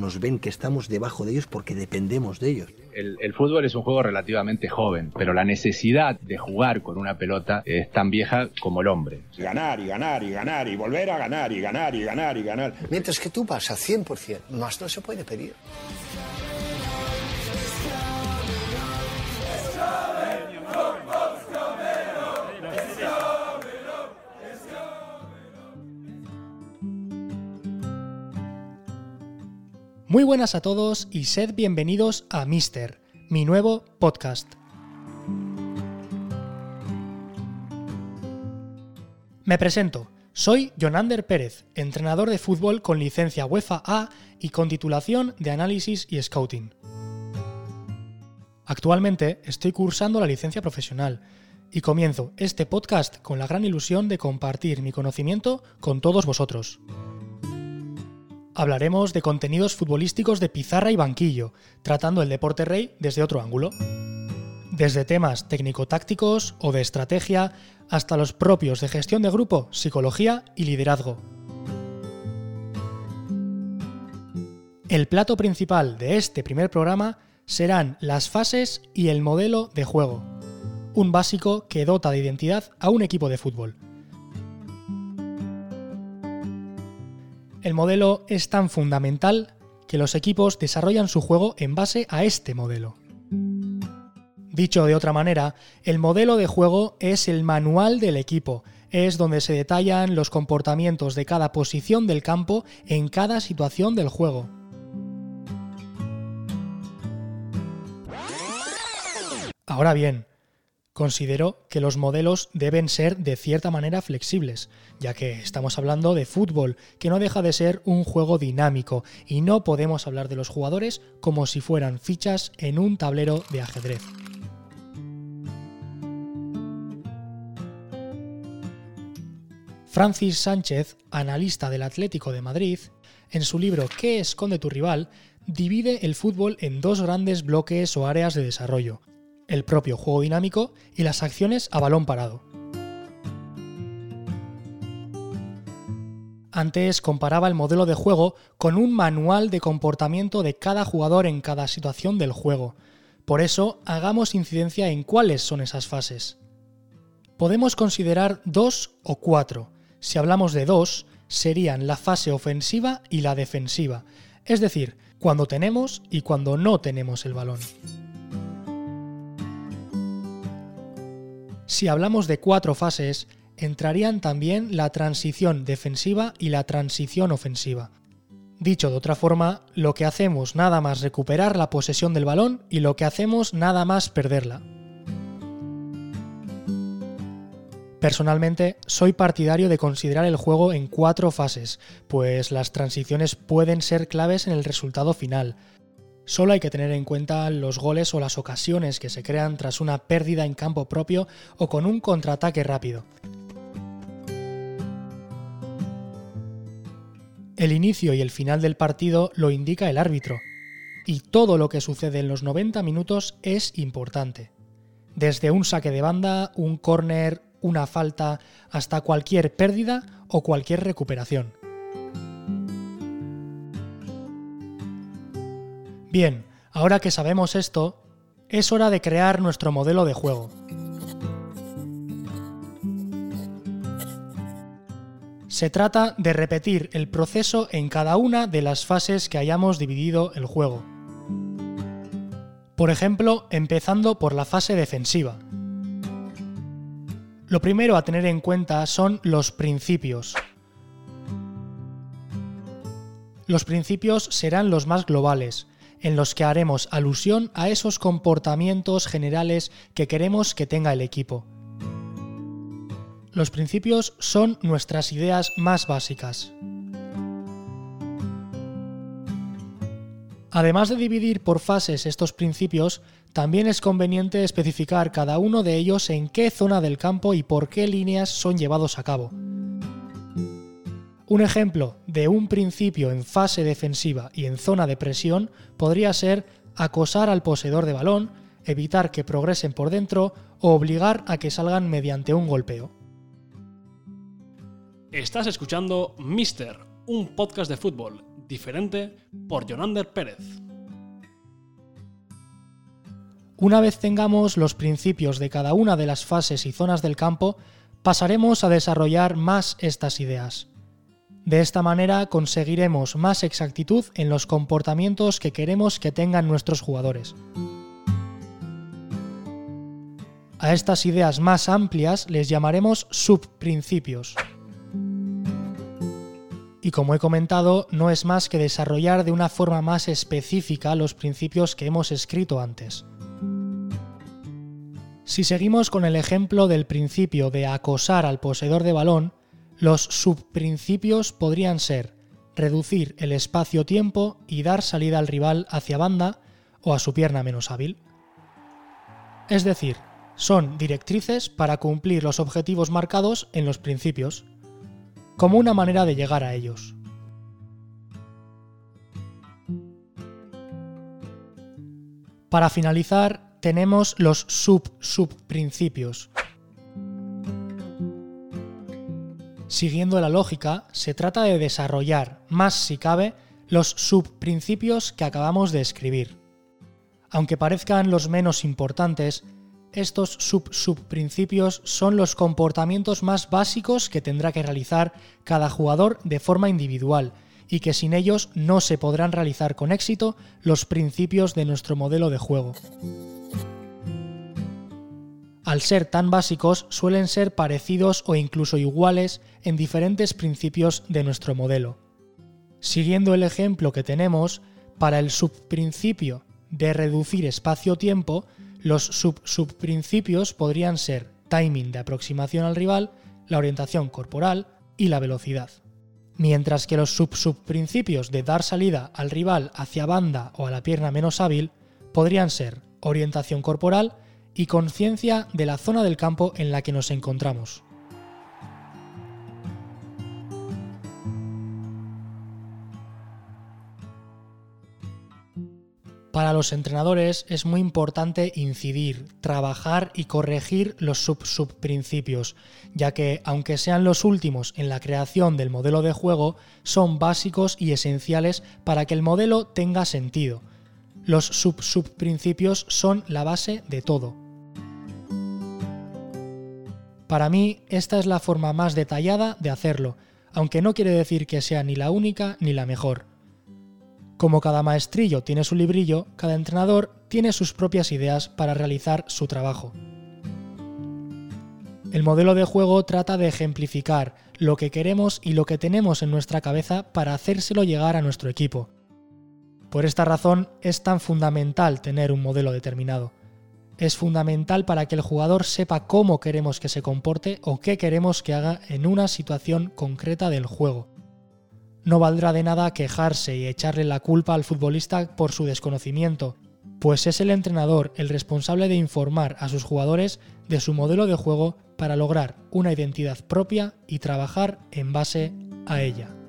nos ven que estamos debajo de ellos porque dependemos de ellos. El, fútbol es un juego relativamente joven, pero la necesidad de jugar con una pelota es tan vieja como el hombre. Ganar y ganar y ganar y volver a ganar y ganar y ganar y ganar. Mientras que tú vas al 100%, más no se puede pedir. Muy buenas a todos y sed bienvenidos a Mister, mi nuevo podcast. Me presento, soy Jonander Pérez, entrenador de fútbol con licencia UEFA A y con titulación de análisis y scouting. Actualmente estoy cursando la licencia profesional y comienzo este podcast con la gran ilusión de compartir mi conocimiento con todos vosotros. Hablaremos de contenidos futbolísticos de pizarra y banquillo, tratando el deporte rey desde otro ángulo. Desde temas técnico-tácticos o de estrategia hasta los propios de gestión de grupo, psicología y liderazgo. El plato principal de este primer programa serán las fases y el modelo de juego, un básico que dota de identidad a un equipo de fútbol. El modelo es tan fundamental que los equipos desarrollan su juego en base a este modelo. Dicho de otra manera, el modelo de juego es el manual del equipo, es donde se detallan los comportamientos de cada posición del campo en cada situación del juego. Ahora bien, Considero que los modelos deben ser de cierta manera flexibles, ya que estamos hablando de fútbol, que no deja de ser un juego dinámico, y no podemos hablar de los jugadores como si fueran fichas en un tablero de ajedrez. Francis Sánchez, analista del Atlético de Madrid, en su libro ¿Qué esconde tu rival?, divide el fútbol en dos grandes bloques o áreas de desarrollo, el propio juego dinámico y las acciones a balón parado. Antes comparaba el modelo de juego con un manual de comportamiento de cada jugador en cada situación del juego. Por eso, hagamos incidencia en cuáles son esas fases. Podemos considerar dos o cuatro. Si hablamos de dos, serían la fase ofensiva y la defensiva, es decir, cuando tenemos y cuando no tenemos el balón. Si hablamos de cuatro fases, entrarían también la transición defensiva y la transición ofensiva. Dicho de otra forma, lo que hacemos nada más recuperar la posesión del balón y lo que hacemos nada más perderla. Personalmente, soy partidario de considerar el juego en cuatro fases, pues las transiciones pueden ser claves en el resultado final, Solo hay que tener en cuenta los goles o las ocasiones que se crean tras una pérdida en campo propio o con un contraataque rápido. El inicio y el final del partido lo indica el árbitro, y todo lo que sucede en los 90 minutos es importante. Desde un saque de banda, un córner, una falta, hasta cualquier pérdida o cualquier recuperación. Bien, ahora que sabemos esto, es hora de crear nuestro modelo de juego. Se trata de repetir el proceso en cada una de las fases que hayamos dividido el juego. Por ejemplo, empezando por la fase defensiva. Lo primero a tener en cuenta son los principios. Los principios serán los más globales, en los que haremos alusión a esos comportamientos generales que queremos que tenga el equipo. Los principios son nuestras ideas más básicas. Además de dividir por fases estos principios, también es conveniente especificar cada uno de ellos en qué zona del campo y por qué líneas son llevados a cabo. Un ejemplo de un principio en fase defensiva y en zona de presión podría ser acosar al poseedor de balón, evitar que progresen por dentro o obligar a que salgan mediante un golpeo. Estás escuchando Mister, un podcast de fútbol diferente por Jonander Pérez. Una vez tengamos los principios de cada una de las fases y zonas del campo, pasaremos a desarrollar más estas ideas. De esta manera conseguiremos más exactitud en los comportamientos que queremos que tengan nuestros jugadores. A estas ideas más amplias les llamaremos subprincipios. Y como he comentado, no es más que desarrollar de una forma más específica los principios que hemos escrito antes. Si seguimos con el ejemplo del principio de acosar al poseedor de balón, los subprincipios podrían ser reducir el espacio-tiempo y dar salida al rival hacia banda o a su pierna menos hábil. Es decir, son directrices para cumplir los objetivos marcados en los principios, como una manera de llegar a ellos. Para finalizar, tenemos los sub-subprincipios. Siguiendo la lógica, se trata de desarrollar, más si cabe, los subprincipios que acabamos de escribir. Aunque parezcan los menos importantes, estos sub-subprincipios son los comportamientos más básicos que tendrá que realizar cada jugador de forma individual y que sin ellos no se podrán realizar con éxito los principios de nuestro modelo de juego al ser tan básicos, suelen ser parecidos o incluso iguales en diferentes principios de nuestro modelo. Siguiendo el ejemplo que tenemos, para el subprincipio de reducir espacio-tiempo, los sub-subprincipios podrían ser timing de aproximación al rival, la orientación corporal y la velocidad. Mientras que los sub-subprincipios de dar salida al rival hacia banda o a la pierna menos hábil podrían ser orientación corporal, y conciencia de la zona del campo en la que nos encontramos. Para los entrenadores es muy importante incidir, trabajar y corregir los sub-subprincipios, ya que, aunque sean los últimos en la creación del modelo de juego, son básicos y esenciales para que el modelo tenga sentido. Los sub-subprincipios son la base de todo. Para mí, esta es la forma más detallada de hacerlo, aunque no quiere decir que sea ni la única ni la mejor. Como cada maestrillo tiene su librillo, cada entrenador tiene sus propias ideas para realizar su trabajo. El modelo de juego trata de ejemplificar lo que queremos y lo que tenemos en nuestra cabeza para hacérselo llegar a nuestro equipo. Por esta razón es tan fundamental tener un modelo determinado es fundamental para que el jugador sepa cómo queremos que se comporte o qué queremos que haga en una situación concreta del juego. No valdrá de nada quejarse y echarle la culpa al futbolista por su desconocimiento, pues es el entrenador el responsable de informar a sus jugadores de su modelo de juego para lograr una identidad propia y trabajar en base a ella.